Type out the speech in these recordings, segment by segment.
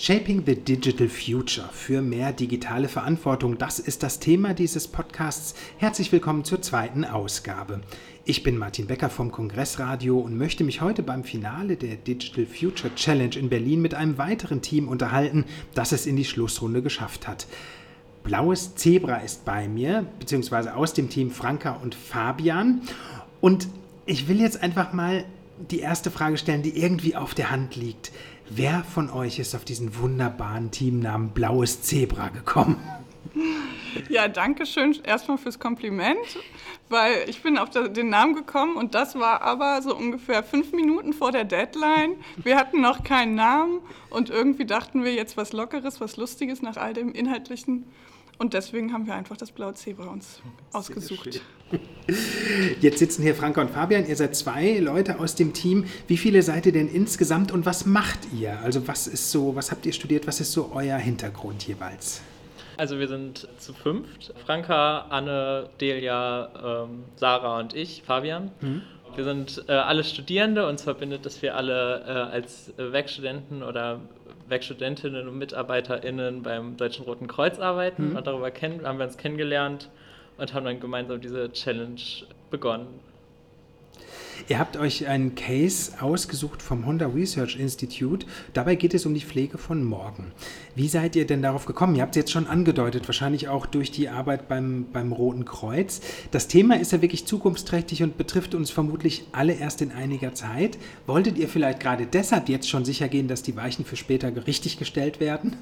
Shaping the Digital Future für mehr digitale Verantwortung, das ist das Thema dieses Podcasts. Herzlich willkommen zur zweiten Ausgabe. Ich bin Martin Becker vom Kongressradio und möchte mich heute beim Finale der Digital Future Challenge in Berlin mit einem weiteren Team unterhalten, das es in die Schlussrunde geschafft hat. Blaues Zebra ist bei mir, beziehungsweise aus dem Team Franka und Fabian. Und ich will jetzt einfach mal die erste Frage stellen, die irgendwie auf der Hand liegt. Wer von euch ist auf diesen wunderbaren Teamnamen Blaues Zebra gekommen? Ja, danke schön erstmal fürs Kompliment, weil ich bin auf den Namen gekommen und das war aber so ungefähr fünf Minuten vor der Deadline. Wir hatten noch keinen Namen und irgendwie dachten wir jetzt was Lockeres, was Lustiges nach all dem Inhaltlichen und deswegen haben wir einfach das blaue Zebra uns ausgesucht. Jetzt sitzen hier Franka und Fabian. Ihr seid zwei Leute aus dem Team. Wie viele seid ihr denn insgesamt und was macht ihr? Also was ist so, was habt ihr studiert? Was ist so euer Hintergrund jeweils? Also wir sind zu fünft. Franka, Anne, Delia, ähm, Sarah und ich, Fabian. Mhm. Wir sind äh, alle Studierende. Uns verbindet, dass wir alle äh, als Werkstudenten oder Werkstudentinnen und MitarbeiterInnen beim Deutschen Roten Kreuz arbeiten. Mhm. Und darüber kennen, haben wir uns kennengelernt und haben dann gemeinsam diese Challenge begonnen. Ihr habt euch einen Case ausgesucht vom Honda Research Institute. Dabei geht es um die Pflege von morgen. Wie seid ihr denn darauf gekommen? Ihr habt es jetzt schon angedeutet, wahrscheinlich auch durch die Arbeit beim, beim Roten Kreuz. Das Thema ist ja wirklich zukunftsträchtig und betrifft uns vermutlich alle erst in einiger Zeit. Wolltet ihr vielleicht gerade deshalb jetzt schon sicher gehen, dass die Weichen für später richtig gestellt werden?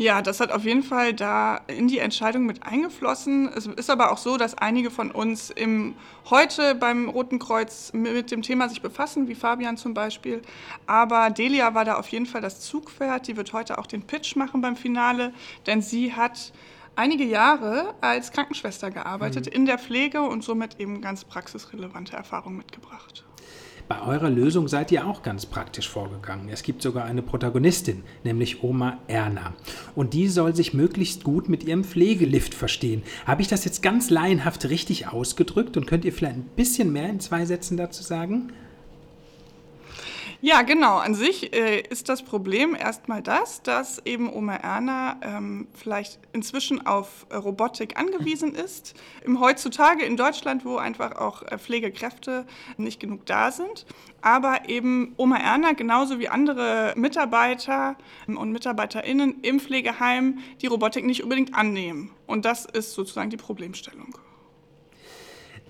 Ja, das hat auf jeden Fall da in die Entscheidung mit eingeflossen. Es ist aber auch so, dass einige von uns im, heute beim Roten Kreuz mit dem Thema sich befassen, wie Fabian zum Beispiel. Aber Delia war da auf jeden Fall das Zugpferd. Die wird heute auch den Pitch machen beim Finale, denn sie hat einige Jahre als Krankenschwester gearbeitet mhm. in der Pflege und somit eben ganz praxisrelevante Erfahrungen mitgebracht. Bei eurer Lösung seid ihr auch ganz praktisch vorgegangen. Es gibt sogar eine Protagonistin, nämlich Oma Erna. Und die soll sich möglichst gut mit ihrem Pflegelift verstehen. Habe ich das jetzt ganz laienhaft richtig ausgedrückt und könnt ihr vielleicht ein bisschen mehr in zwei Sätzen dazu sagen? Ja, genau. An sich äh, ist das Problem erstmal das, dass eben Oma Erna ähm, vielleicht inzwischen auf äh, Robotik angewiesen ist. Im heutzutage in Deutschland, wo einfach auch äh, Pflegekräfte nicht genug da sind. Aber eben Oma Erna, genauso wie andere Mitarbeiter und MitarbeiterInnen im Pflegeheim, die Robotik nicht unbedingt annehmen. Und das ist sozusagen die Problemstellung.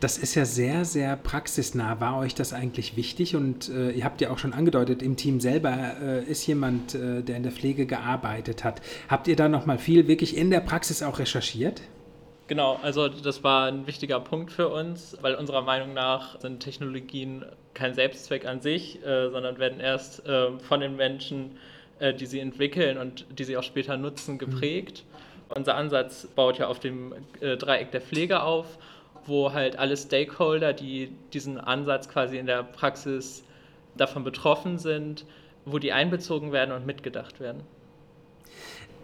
Das ist ja sehr, sehr praxisnah. War euch das eigentlich wichtig? Und äh, ihr habt ja auch schon angedeutet, im Team selber äh, ist jemand, äh, der in der Pflege gearbeitet hat. Habt ihr da nochmal viel wirklich in der Praxis auch recherchiert? Genau, also das war ein wichtiger Punkt für uns, weil unserer Meinung nach sind Technologien kein Selbstzweck an sich, äh, sondern werden erst ähm, von den Menschen, äh, die sie entwickeln und die sie auch später nutzen, geprägt. Mhm. Unser Ansatz baut ja auf dem äh, Dreieck der Pflege auf wo halt alle Stakeholder, die diesen Ansatz quasi in der Praxis davon betroffen sind, wo die einbezogen werden und mitgedacht werden.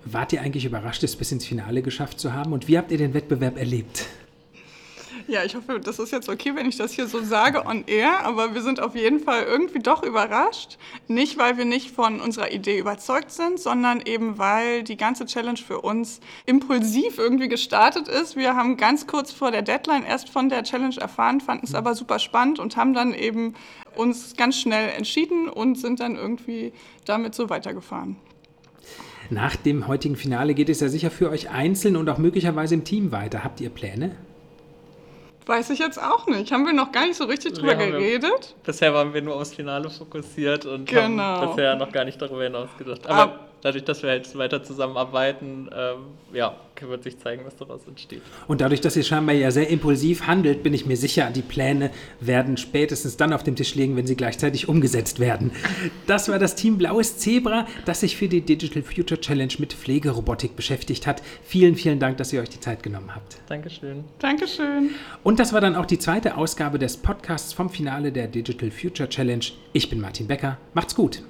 Wart ihr eigentlich überrascht, es bis ins Finale geschafft zu haben? Und wie habt ihr den Wettbewerb erlebt? Ja, ich hoffe, das ist jetzt okay, wenn ich das hier so sage on air, aber wir sind auf jeden Fall irgendwie doch überrascht. Nicht, weil wir nicht von unserer Idee überzeugt sind, sondern eben, weil die ganze Challenge für uns impulsiv irgendwie gestartet ist. Wir haben ganz kurz vor der Deadline erst von der Challenge erfahren, fanden es aber super spannend und haben dann eben uns ganz schnell entschieden und sind dann irgendwie damit so weitergefahren. Nach dem heutigen Finale geht es ja sicher für euch einzeln und auch möglicherweise im Team weiter. Habt ihr Pläne? Weiß ich jetzt auch nicht. Haben wir noch gar nicht so richtig drüber geredet? Wir, bisher waren wir nur aufs Finale fokussiert und genau. haben bisher noch gar nicht darüber hinaus gedacht. Aber Ab dadurch, dass wir jetzt weiter zusammenarbeiten, ähm, ja, wird sich zeigen, was daraus entsteht. Und dadurch, dass ihr scheinbar ja sehr impulsiv handelt, bin ich mir sicher, die Pläne werden spätestens dann auf dem Tisch liegen, wenn sie gleichzeitig umgesetzt werden. Das war das Team Blaues Zebra, das sich für die Digital Future Challenge mit Pflegerobotik beschäftigt hat. Vielen, vielen Dank, dass ihr euch die Zeit genommen habt. Dankeschön. Dankeschön. Und das war dann auch die zweite Ausgabe des Podcasts vom Finale der Digital Future Challenge. Ich bin Martin Becker. Macht's gut.